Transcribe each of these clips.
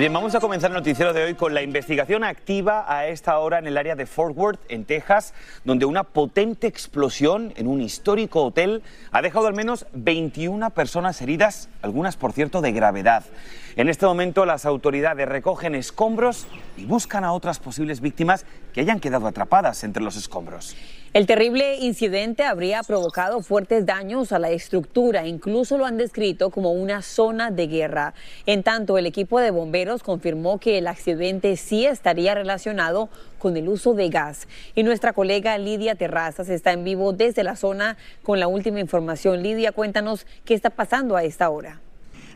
Bien, vamos a comenzar el noticiero de hoy con la investigación activa a esta hora en el área de Fort Worth, en Texas, donde una potente explosión en un histórico hotel ha dejado al menos 21 personas heridas, algunas por cierto de gravedad. En este momento las autoridades recogen escombros y buscan a otras posibles víctimas que hayan quedado atrapadas entre los escombros. El terrible incidente habría provocado fuertes daños a la estructura, incluso lo han descrito como una zona de guerra. En tanto, el equipo de bomberos confirmó que el accidente sí estaría relacionado con el uso de gas. Y nuestra colega Lidia Terrazas está en vivo desde la zona con la última información. Lidia, cuéntanos qué está pasando a esta hora.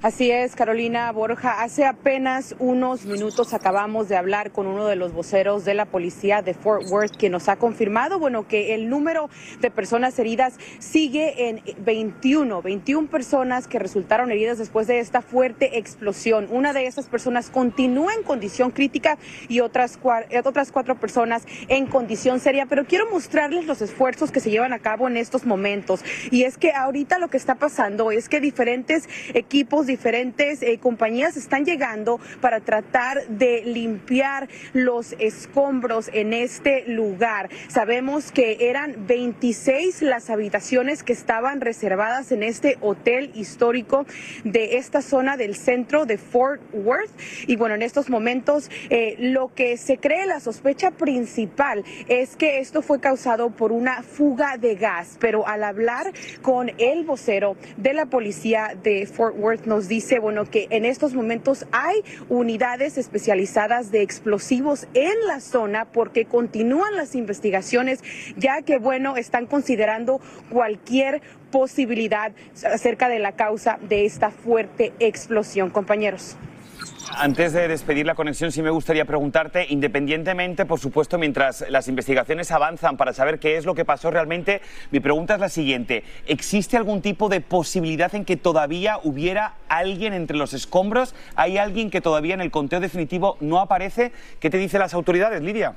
Así es, Carolina Borja. Hace apenas unos minutos acabamos de hablar con uno de los voceros de la policía de Fort Worth, que nos ha confirmado, bueno, que el número de personas heridas sigue en 21, 21 personas que resultaron heridas después de esta fuerte explosión. Una de esas personas continúa en condición crítica y otras, otras cuatro personas en condición seria. Pero quiero mostrarles los esfuerzos que se llevan a cabo en estos momentos. Y es que ahorita lo que está pasando es que diferentes equipos, diferentes eh, compañías están llegando para tratar de limpiar los escombros en este lugar. Sabemos que eran 26 las habitaciones que estaban reservadas en este hotel histórico de esta zona del centro de Fort Worth. Y bueno, en estos momentos eh, lo que se cree la sospecha principal es que esto fue causado por una fuga de gas. Pero al hablar con el vocero de la policía de Fort Worth nos dice, bueno, que en estos momentos hay unidades especializadas de explosivos en la zona porque continúan las investigaciones, ya que, bueno, están considerando cualquier posibilidad acerca de la causa de esta fuerte explosión, compañeros. Antes de despedir la conexión, sí me gustaría preguntarte, independientemente, por supuesto, mientras las investigaciones avanzan para saber qué es lo que pasó realmente, mi pregunta es la siguiente. ¿Existe algún tipo de posibilidad en que todavía hubiera alguien entre los escombros? ¿Hay alguien que todavía en el conteo definitivo no aparece? ¿Qué te dicen las autoridades, Lidia?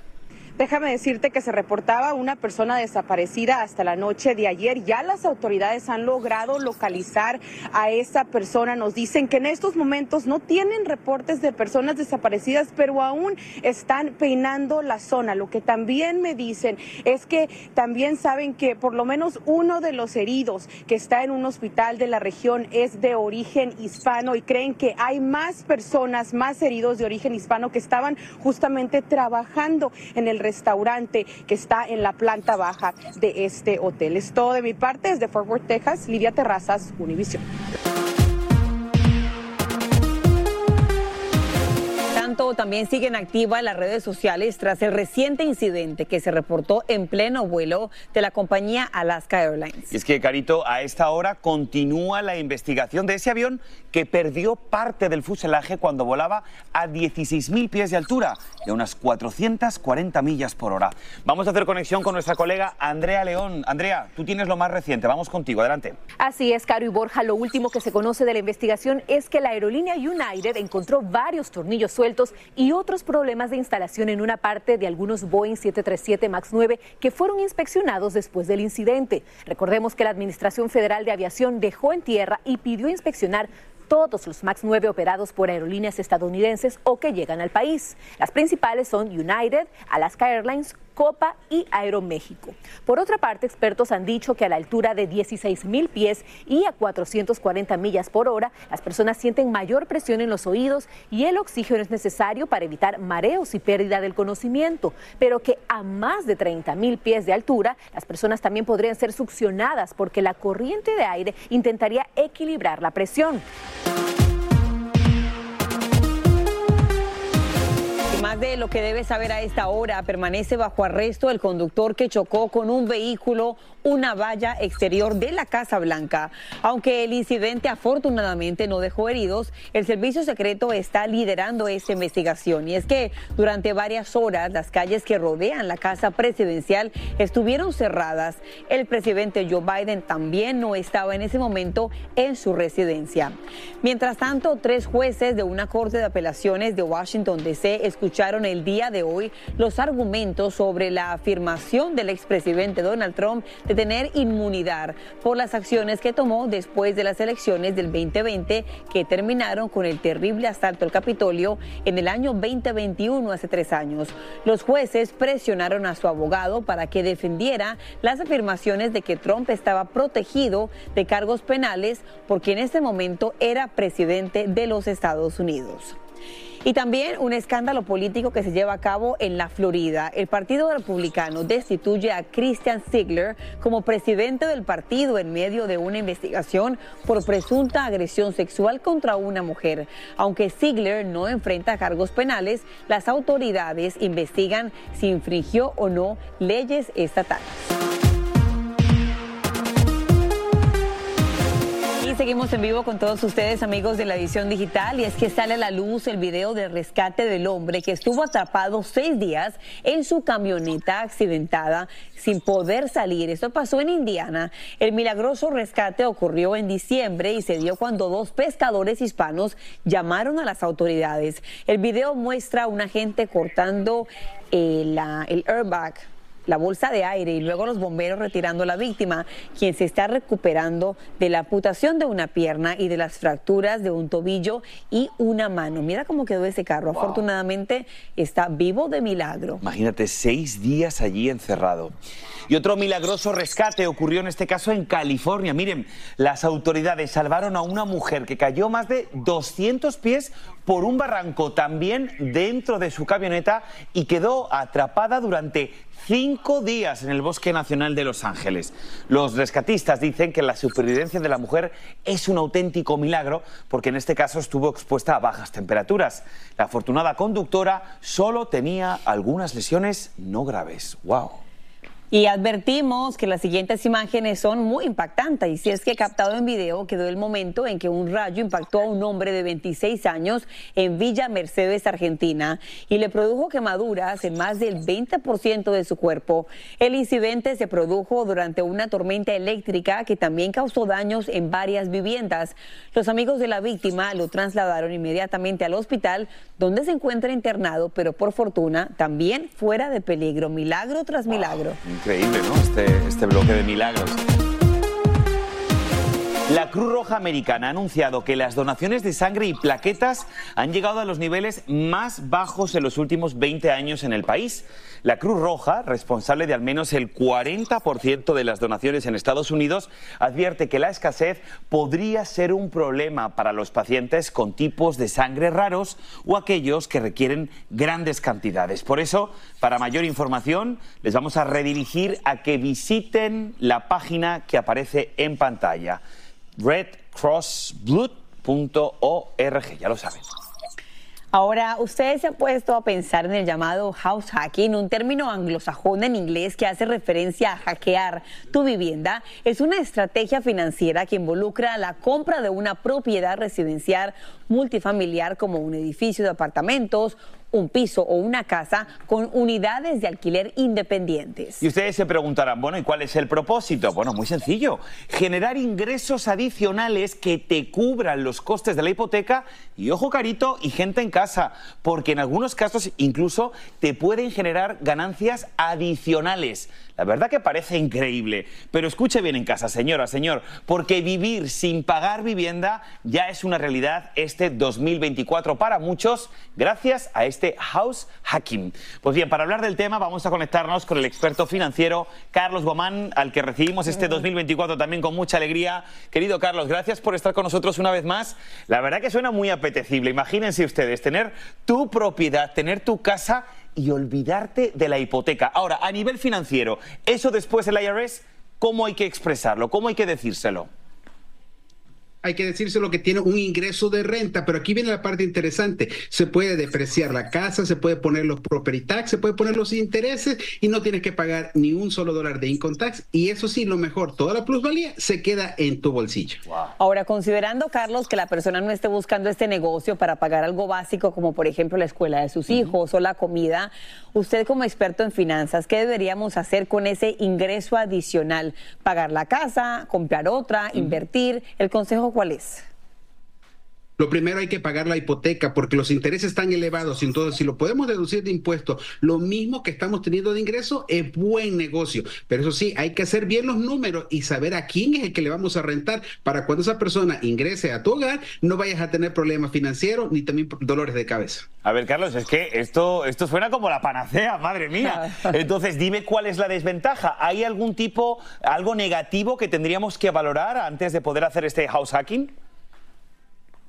Déjame decirte que se reportaba una persona desaparecida hasta la noche de ayer. Ya las autoridades han logrado localizar a esa persona. Nos dicen que en estos momentos no tienen reportes de personas desaparecidas, pero aún están peinando la zona. Lo que también me dicen es que también saben que por lo menos uno de los heridos que está en un hospital de la región es de origen hispano y creen que hay más personas, más heridos de origen hispano que estaban justamente trabajando en el restaurante que está en la planta baja de este hotel. Es todo de mi parte desde Fort Worth, Texas. Lidia Terrazas, Univision. tanto, también siguen activas las redes sociales tras el reciente incidente que se reportó en pleno vuelo de la compañía Alaska Airlines. Y es que, Carito, a esta hora continúa la investigación de ese avión que perdió parte del fuselaje cuando volaba a 16.000 pies de altura y a unas 440 millas por hora. Vamos a hacer conexión con nuestra colega Andrea León. Andrea, tú tienes lo más reciente. Vamos contigo, adelante. Así es, Caro y Borja. Lo último que se conoce de la investigación es que la aerolínea United encontró varios tornillos sueltos y otros problemas de instalación en una parte de algunos Boeing 737 MAX 9 que fueron inspeccionados después del incidente. Recordemos que la Administración Federal de Aviación dejó en tierra y pidió inspeccionar todos los MAX 9 operados por aerolíneas estadounidenses o que llegan al país. Las principales son United, Alaska Airlines, Copa y Aeroméxico. Por otra parte, expertos han dicho que a la altura de 16 mil pies y a 440 millas por hora, las personas sienten mayor presión en los oídos y el oxígeno es necesario para evitar mareos y pérdida del conocimiento, pero que a más de 30 mil pies de altura, las personas también podrían ser succionadas porque la corriente de aire intentaría equilibrar la presión. De lo que debe saber a esta hora, permanece bajo arresto el conductor que chocó con un vehículo una valla exterior de la Casa Blanca. Aunque el incidente afortunadamente no dejó heridos, el servicio secreto está liderando esta investigación. Y es que durante varias horas las calles que rodean la casa presidencial estuvieron cerradas. El presidente Joe Biden también no estaba en ese momento en su residencia. Mientras tanto, tres jueces de una corte de apelaciones de Washington DC escucharon el día de hoy los argumentos sobre la afirmación del expresidente Donald Trump de tener inmunidad por las acciones que tomó después de las elecciones del 2020 que terminaron con el terrible asalto al Capitolio en el año 2021, hace tres años. Los jueces presionaron a su abogado para que defendiera las afirmaciones de que Trump estaba protegido de cargos penales porque en ese momento era presidente de los Estados Unidos. Y también un escándalo político que se lleva a cabo en la Florida. El Partido Republicano destituye a Christian Ziegler como presidente del partido en medio de una investigación por presunta agresión sexual contra una mujer. Aunque Ziegler no enfrenta cargos penales, las autoridades investigan si infringió o no leyes estatales. Seguimos en vivo con todos ustedes, amigos de la edición digital, y es que sale a la luz el video del rescate del hombre que estuvo atrapado seis días en su camioneta accidentada sin poder salir. Esto pasó en Indiana. El milagroso rescate ocurrió en diciembre y se dio cuando dos pescadores hispanos llamaron a las autoridades. El video muestra a un agente cortando el, el airbag la bolsa de aire y luego los bomberos retirando a la víctima, quien se está recuperando de la amputación de una pierna y de las fracturas de un tobillo y una mano. Mira cómo quedó ese carro. Afortunadamente está vivo de milagro. Imagínate, seis días allí encerrado. Y otro milagroso rescate ocurrió en este caso en California. Miren, las autoridades salvaron a una mujer que cayó más de 200 pies por un barranco también dentro de su camioneta y quedó atrapada durante cinco días en el Bosque Nacional de Los Ángeles. Los rescatistas dicen que la supervivencia de la mujer es un auténtico milagro porque en este caso estuvo expuesta a bajas temperaturas. La afortunada conductora solo tenía algunas lesiones no graves. ¡Wow! Y advertimos que las siguientes imágenes son muy impactantes y si es que captado en video quedó el momento en que un rayo impactó a un hombre de 26 años en Villa Mercedes, Argentina y le produjo quemaduras en más del 20% de su cuerpo. El incidente se produjo durante una tormenta eléctrica que también causó daños en varias viviendas. Los amigos de la víctima lo trasladaron inmediatamente al hospital donde se encuentra internado, pero por fortuna también fuera de peligro, milagro tras milagro. Increíble, ¿no? Este, este bloque de milagros. La Cruz Roja Americana ha anunciado que las donaciones de sangre y plaquetas han llegado a los niveles más bajos en los últimos 20 años en el país. La Cruz Roja, responsable de al menos el 40% de las donaciones en Estados Unidos, advierte que la escasez podría ser un problema para los pacientes con tipos de sangre raros o aquellos que requieren grandes cantidades. Por eso, para mayor información, les vamos a redirigir a que visiten la página que aparece en pantalla redcrossblood.org, ya lo saben. Ahora, ustedes se han puesto a pensar en el llamado house hacking, un término anglosajón en inglés que hace referencia a hackear tu vivienda. Es una estrategia financiera que involucra la compra de una propiedad residencial multifamiliar como un edificio de apartamentos, un piso o una casa con unidades de alquiler independientes. Y ustedes se preguntarán, bueno, ¿y cuál es el propósito? Bueno, muy sencillo, generar ingresos adicionales que te cubran los costes de la hipoteca y ojo carito y gente en casa, porque en algunos casos incluso te pueden generar ganancias adicionales. La verdad que parece increíble, pero escuche bien en casa, señora, señor, porque vivir sin pagar vivienda ya es una realidad este 2024 para muchos gracias a este house hacking. Pues bien, para hablar del tema vamos a conectarnos con el experto financiero Carlos Guamán, al que recibimos este 2024 también con mucha alegría. Querido Carlos, gracias por estar con nosotros una vez más. La verdad que suena muy apetecible. Imagínense ustedes tener tu propiedad, tener tu casa y olvidarte de la hipoteca. Ahora, a nivel financiero, eso después el IRS, ¿cómo hay que expresarlo? ¿Cómo hay que decírselo? Hay que decírselo que tiene un ingreso de renta, pero aquí viene la parte interesante. Se puede depreciar la casa, se puede poner los property tax, se puede poner los intereses y no tienes que pagar ni un solo dólar de income tax. Y eso sí, lo mejor, toda la plusvalía se queda en tu bolsillo. Ahora, considerando, Carlos, que la persona no esté buscando este negocio para pagar algo básico, como por ejemplo la escuela de sus hijos o la comida, usted como experto en finanzas, ¿qué deberíamos hacer con ese ingreso adicional? ¿Pagar la casa, comprar otra, invertir? ¿El consejo cuál es? Lo primero hay que pagar la hipoteca porque los intereses están elevados. Entonces, si lo podemos deducir de impuestos, lo mismo que estamos teniendo de ingreso es buen negocio. Pero eso sí, hay que hacer bien los números y saber a quién es el que le vamos a rentar para cuando esa persona ingrese a tu hogar, no vayas a tener problemas financieros ni también dolores de cabeza. A ver, Carlos, es que esto, esto suena como la panacea, madre mía. Entonces, dime cuál es la desventaja. ¿Hay algún tipo, algo negativo que tendríamos que valorar antes de poder hacer este house hacking?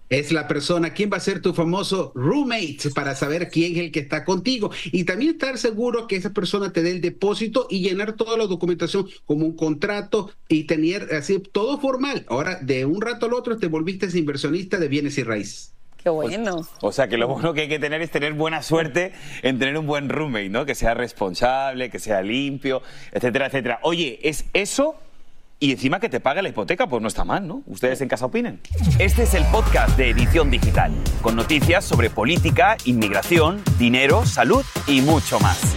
Es la persona, quién va a ser tu famoso roommate para saber quién es el que está contigo y también estar seguro que esa persona te dé el depósito y llenar toda la documentación como un contrato y tener así todo formal. Ahora, de un rato al otro te volviste inversionista de bienes y raíces. Qué bueno. O, sea, que lo bueno que hay que tener es tener buena suerte en tener un buen roommate, ¿no? Que sea responsable, que sea limpio, etcétera, etcétera. Oye, ¿es eso y encima que te pague la hipoteca, pues no está mal, ¿no? ¿Ustedes en casa opinen? Este es el podcast de Edición Digital, con noticias sobre política, inmigración, dinero, salud y mucho más.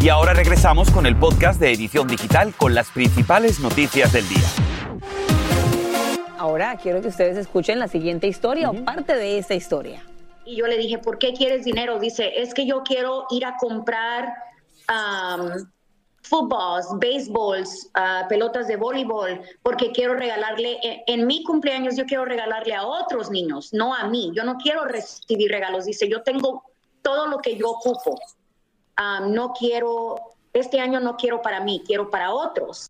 Y ahora regresamos con el podcast de Edición Digital con las principales noticias del día. Ahora quiero que ustedes escuchen la siguiente historia o parte de esta historia. Y yo le dije, ¿por qué quieres dinero? Dice, es que yo quiero ir a comprar um, fútbol, béisbols, ah, pelotas de voleibol, porque quiero regalarle, en, en, mi cumpleaños yo quiero regalarle a otros niños, no a mí. Yo no quiero recibir regalos. Dice, yo tengo todo lo que yo ocupo no quiero, este año no quiero para mí, quiero para otros.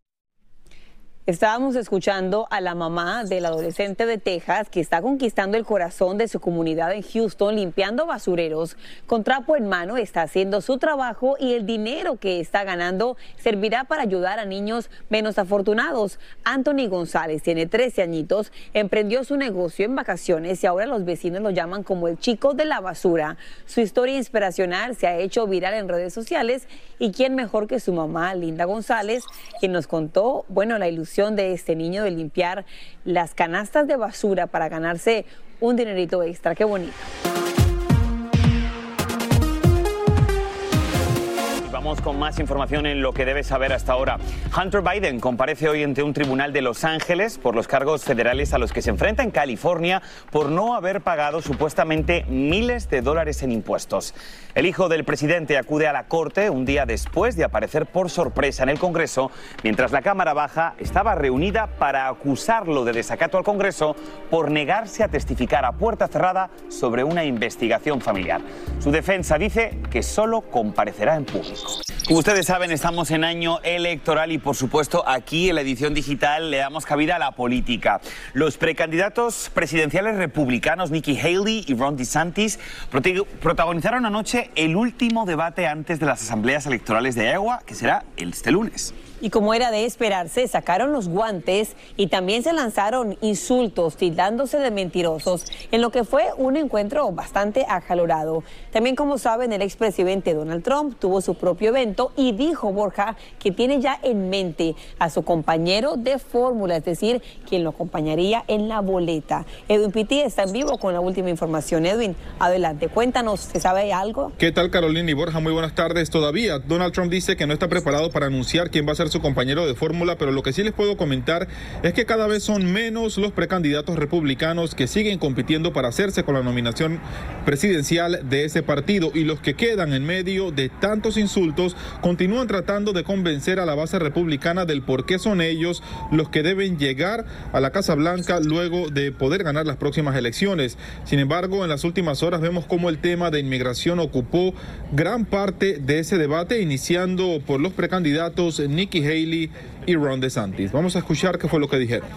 Estábamos escuchando a la mamá del adolescente de Texas que está conquistando el corazón de su comunidad en Houston, limpiando basureros. Con trapo en mano está haciendo su trabajo y el dinero que está ganando servirá para ayudar a niños menos afortunados. Anthony González tiene 13 añitos, emprendió su negocio en vacaciones y ahora los vecinos lo llaman como el chico de la basura. Su historia inspiracional se ha hecho viral en redes sociales y quién mejor que su mamá, Linda González, quien nos contó, bueno, la ilusión de este niño de limpiar las canastas de basura para ganarse un dinerito extra. Qué bonito. Vamos con más información en lo que debes saber hasta ahora. Hunter Biden comparece hoy ante un tribunal de Los Ángeles por los cargos federales a los que se enfrenta en California por no haber pagado supuestamente miles de dólares en impuestos. El hijo del presidente acude a la corte un día después de aparecer por sorpresa en el Congreso, mientras la Cámara Baja estaba reunida para acusarlo de desacato al Congreso por negarse a testificar a puerta cerrada sobre una investigación familiar. Su defensa dice que solo comparecerá en público. Como ustedes saben, estamos en año electoral y por supuesto aquí en la edición digital le damos cabida a la política. Los precandidatos presidenciales republicanos Nikki Haley y Ron DeSantis protagonizaron anoche el último debate antes de las asambleas electorales de Iowa, que será este lunes. Y como era de esperarse, sacaron los guantes y también se lanzaron insultos, tildándose de mentirosos, en lo que fue un encuentro bastante acalorado. También, como saben, el expresidente Donald Trump tuvo su propio evento y dijo, Borja, que tiene ya en mente a su compañero de fórmula, es decir, quien lo acompañaría en la boleta. Edwin Pitti está en vivo con la última información. Edwin, adelante, cuéntanos, ¿se sabe algo? ¿Qué tal, Carolina y Borja? Muy buenas tardes. Todavía Donald Trump dice que no está preparado para anunciar quién va a ser su compañero de fórmula, pero lo que sí les puedo comentar es que cada vez son menos los precandidatos republicanos que siguen compitiendo para hacerse con la nominación presidencial de ese partido y los que quedan en medio de tantos insultos continúan tratando de convencer a la base republicana del por qué son ellos los que deben llegar a la Casa Blanca luego de poder ganar las próximas elecciones. Sin embargo, en las últimas horas vemos cómo el tema de inmigración ocupó gran parte de ese debate, iniciando por los precandidatos Nikki Haley y Ron DeSantis. Vamos a escuchar qué fue lo que dijeron.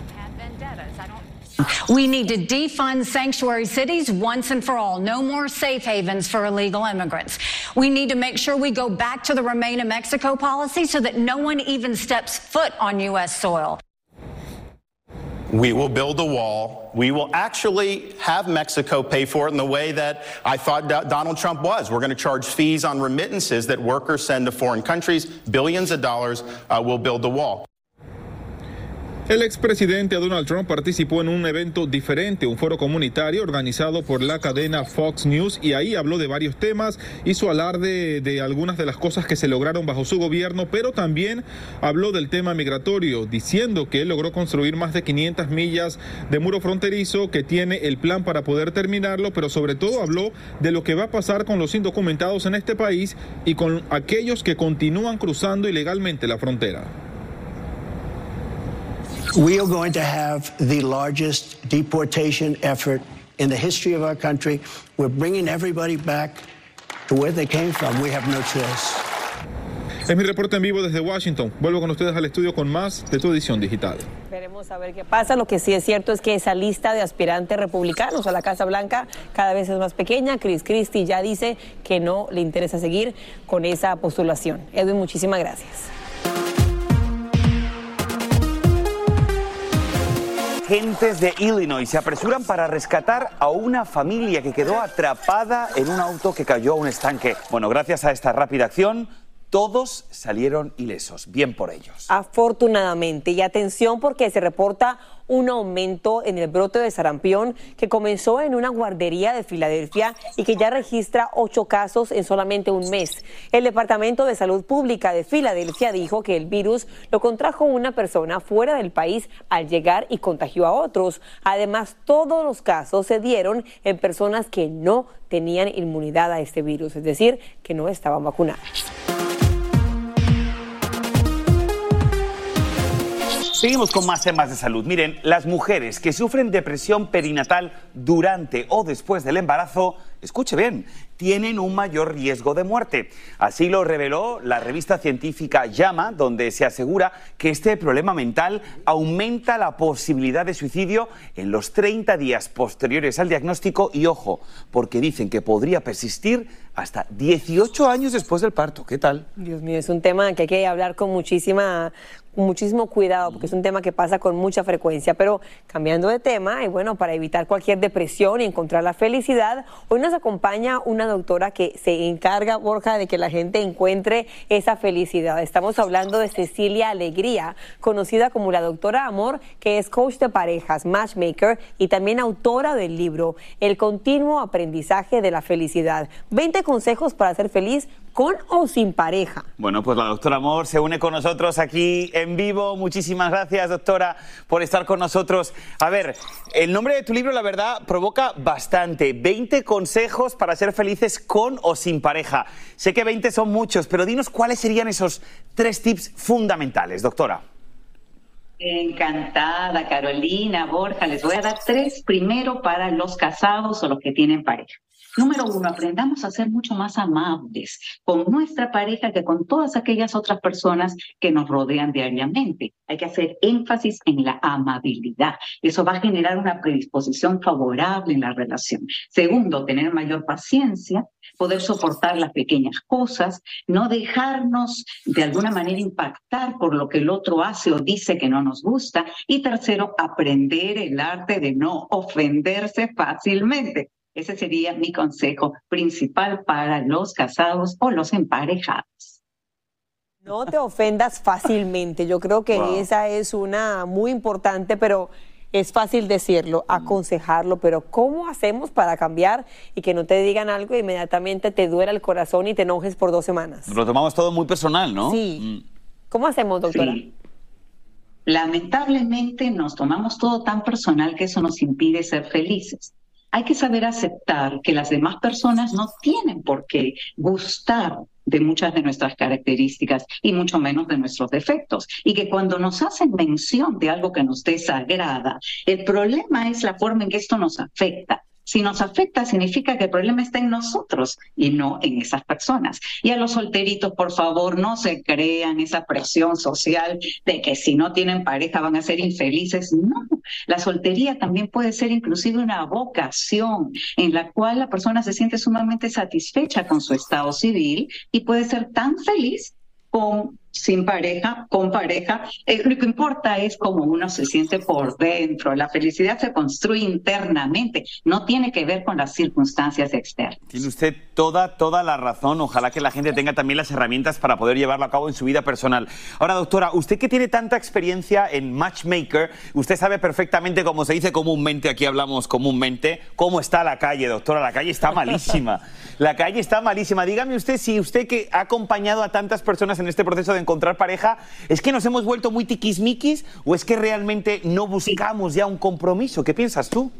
We need to defund sanctuary cities once and for all. No more safe havens for illegal immigrants. We need to make sure we go back to the Remain in Mexico policy so that no one even steps foot on U.S. soil. We will build a wall. We will actually have Mexico pay for it in the way that I thought Donald Trump was. We're going to charge fees on remittances that workers send to foreign countries, billions of dollars. Uh, we'll build the wall. El expresidente Donald Trump participó en un evento diferente, un foro comunitario organizado por la cadena Fox News y ahí habló de varios temas, hizo alarde de algunas de las cosas que se lograron bajo su gobierno, pero también habló del tema migratorio, diciendo que él logró construir más de 500 millas de muro fronterizo, que tiene el plan para poder terminarlo, pero sobre todo habló de lo que va a pasar con los indocumentados en este país y con aquellos que continúan cruzando ilegalmente la frontera. We are going to have the largest deportation effort in the history of our country. We're bringing everybody back to where they came from. We have no choice. Es mi reporte en vivo desde Washington. Vuelvo con ustedes al estudio con más de tu edición digital. Veremos a ver qué pasa. Lo que sí es cierto es que esa lista de aspirantes republicanos a la Casa Blanca cada vez es más pequeña. Chris Christie ya dice que no le interesa seguir con esa postulación. Edwin, muchísimas gracias. Agentes de Illinois se apresuran para rescatar a una familia que quedó atrapada en un auto que cayó a un estanque. Bueno, gracias a esta rápida acción, todos salieron ilesos. Bien por ellos. Afortunadamente. Y atención porque se reporta un aumento en el brote de sarampión que comenzó en una guardería de Filadelfia y que ya registra ocho casos en solamente un mes. El Departamento de Salud Pública de Filadelfia dijo que el virus lo contrajo una persona fuera del país al llegar y contagió a otros. Además, todos los casos se dieron en personas que no tenían inmunidad a este virus, es decir, que no estaban vacunadas. Seguimos con más temas de salud. Miren, las mujeres que sufren depresión perinatal durante o después del embarazo, escuche bien, tienen un mayor riesgo de muerte. Así lo reveló la revista científica Llama, donde se asegura que este problema mental aumenta la posibilidad de suicidio en los 30 días posteriores al diagnóstico y ojo, porque dicen que podría persistir hasta 18 años después del parto. ¿Qué tal? Dios mío, es un tema que hay que hablar con muchísima muchísimo cuidado porque es un tema que pasa con mucha frecuencia. Pero cambiando de tema, y bueno, para evitar cualquier depresión y encontrar la felicidad, hoy nos acompaña una doctora que se encarga, Borja, de que la gente encuentre esa felicidad. Estamos hablando de Cecilia Alegría, conocida como la doctora Amor, que es coach de parejas, matchmaker y también autora del libro El continuo aprendizaje de la felicidad. 20 consejos para ser feliz con o sin pareja. Bueno, pues la doctora Amor se une con nosotros aquí en vivo. Muchísimas gracias, doctora, por estar con nosotros. A ver, el nombre de tu libro, la verdad, provoca bastante. 20 consejos para ser felices con o sin pareja. Sé que 20 son muchos, pero dinos cuáles serían esos tres tips fundamentales, doctora. Encantada, Carolina, Borja. Les voy a dar tres primero para los casados o los que tienen pareja. Número uno, aprendamos a ser mucho más amables con nuestra pareja que con todas aquellas otras personas que nos rodean diariamente. Hay que hacer énfasis en la amabilidad. Eso va a generar una predisposición favorable en la relación. Segundo, tener mayor paciencia, poder soportar las pequeñas cosas, no dejarnos de alguna manera impactar por lo que el otro hace o dice que no nos gusta. Y tercero, aprender el arte de no ofenderse fácilmente. Ese sería mi consejo principal para los casados o los emparejados. No te ofendas fácilmente. Yo creo que esa es una muy importante, pero es fácil decirlo, aconsejarlo, pero ¿cómo hacemos para cambiar y que no te digan algo e inmediatamente te duela el corazón y te enojes por dos semanas? Lo tomamos todo muy personal, ¿no? Sí. ¿Cómo hacemos, doctora? Lamentablemente nos tomamos todo tan personal que eso nos impide ser felices. Hay que saber aceptar que las demás personas no tienen por qué gustar de muchas de nuestras características y mucho menos de nuestros defectos. Y que cuando nos hacen mención de algo que nos desagrada, el problema es la forma en que esto nos afecta. Si nos afecta, significa que el problema está en nosotros y no en esas personas. Y a los solteritos, por favor, no se crean esa presión social de que si no tienen pareja van a ser infelices. No, la soltería también puede ser inclusive una vocación en la cual la persona se siente sumamente satisfecha con su estado civil y puede ser tan feliz con sin pareja, con pareja. Eh, lo que importa es cómo uno se siente por dentro. La felicidad se construye internamente, no tiene que ver con las circunstancias externas. Tiene usted toda, toda la razón. Ojalá que la gente tenga también las herramientas para poder llevarlo a cabo en su vida personal. Ahora, doctora, usted que tiene tanta experiencia en Matchmaker, usted sabe perfectamente, como se dice comúnmente, aquí hablamos comúnmente, cómo está la calle, doctora. La calle está malísima. La calle está malísima. Dígame usted si usted que ha acompañado a tantas personas en este proceso de encontrar pareja, ¿es que nos hemos vuelto muy tiquismiquis o es que realmente no buscamos ya un compromiso? ¿Qué piensas tú?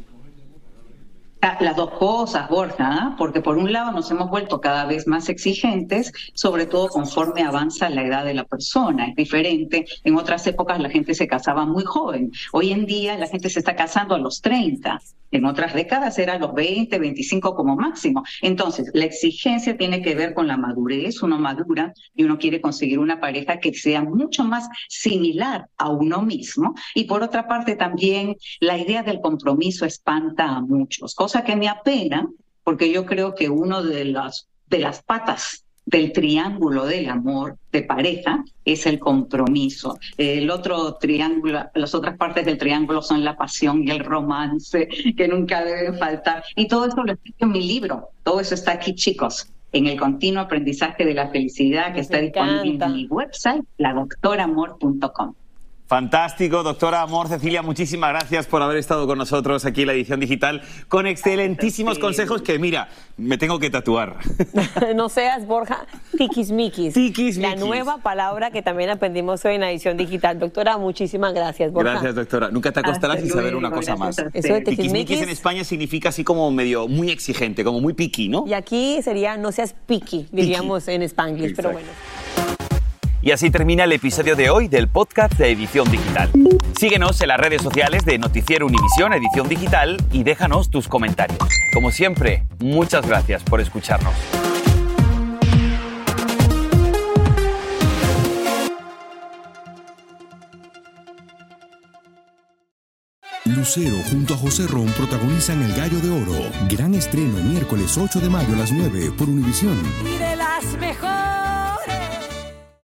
Las dos cosas, Borja, ¿ah? porque por un lado nos hemos vuelto cada vez más exigentes, sobre todo conforme avanza la edad de la persona. Es diferente. En otras épocas la gente se casaba muy joven. Hoy en día la gente se está casando a los 30. En otras décadas era a los 20, 25 como máximo. Entonces, la exigencia tiene que ver con la madurez. Uno madura y uno quiere conseguir una pareja que sea mucho más similar a uno mismo. Y por otra parte, también la idea del compromiso espanta a muchos que me apena, porque yo creo que uno de las, de las patas del triángulo del amor de pareja es el compromiso. El otro triángulo, las otras partes del triángulo son la pasión y el romance, que nunca deben faltar. Y todo eso lo explico en mi libro. Todo eso está aquí, chicos, en el continuo aprendizaje de la felicidad que está disponible en mi website, ladoctoramor.com. Fantástico, doctora Amor, Cecilia, muchísimas gracias por haber estado con nosotros aquí en la edición digital con excelentísimos consejos que, mira, me tengo que tatuar. no seas, Borja, tiquismiquis. Tiquismiquis. La nueva palabra que también aprendimos hoy en la edición digital. Doctora, muchísimas gracias, Borja. Gracias, doctora. Nunca te acostarás sin saber una cosa más. Eso de tiquismiquis en España significa así como medio muy exigente, como muy piqui, ¿no? Y aquí sería no seas piqui, diríamos en Spanglish, pero bueno. Y así termina el episodio de hoy del podcast de Edición Digital. Síguenos en las redes sociales de Noticiero Univisión Edición Digital y déjanos tus comentarios. Como siempre, muchas gracias por escucharnos. Lucero junto a José Ron protagonizan El Gallo de Oro. Gran estreno miércoles 8 de mayo a las 9 por Univisión. Y de las mejores.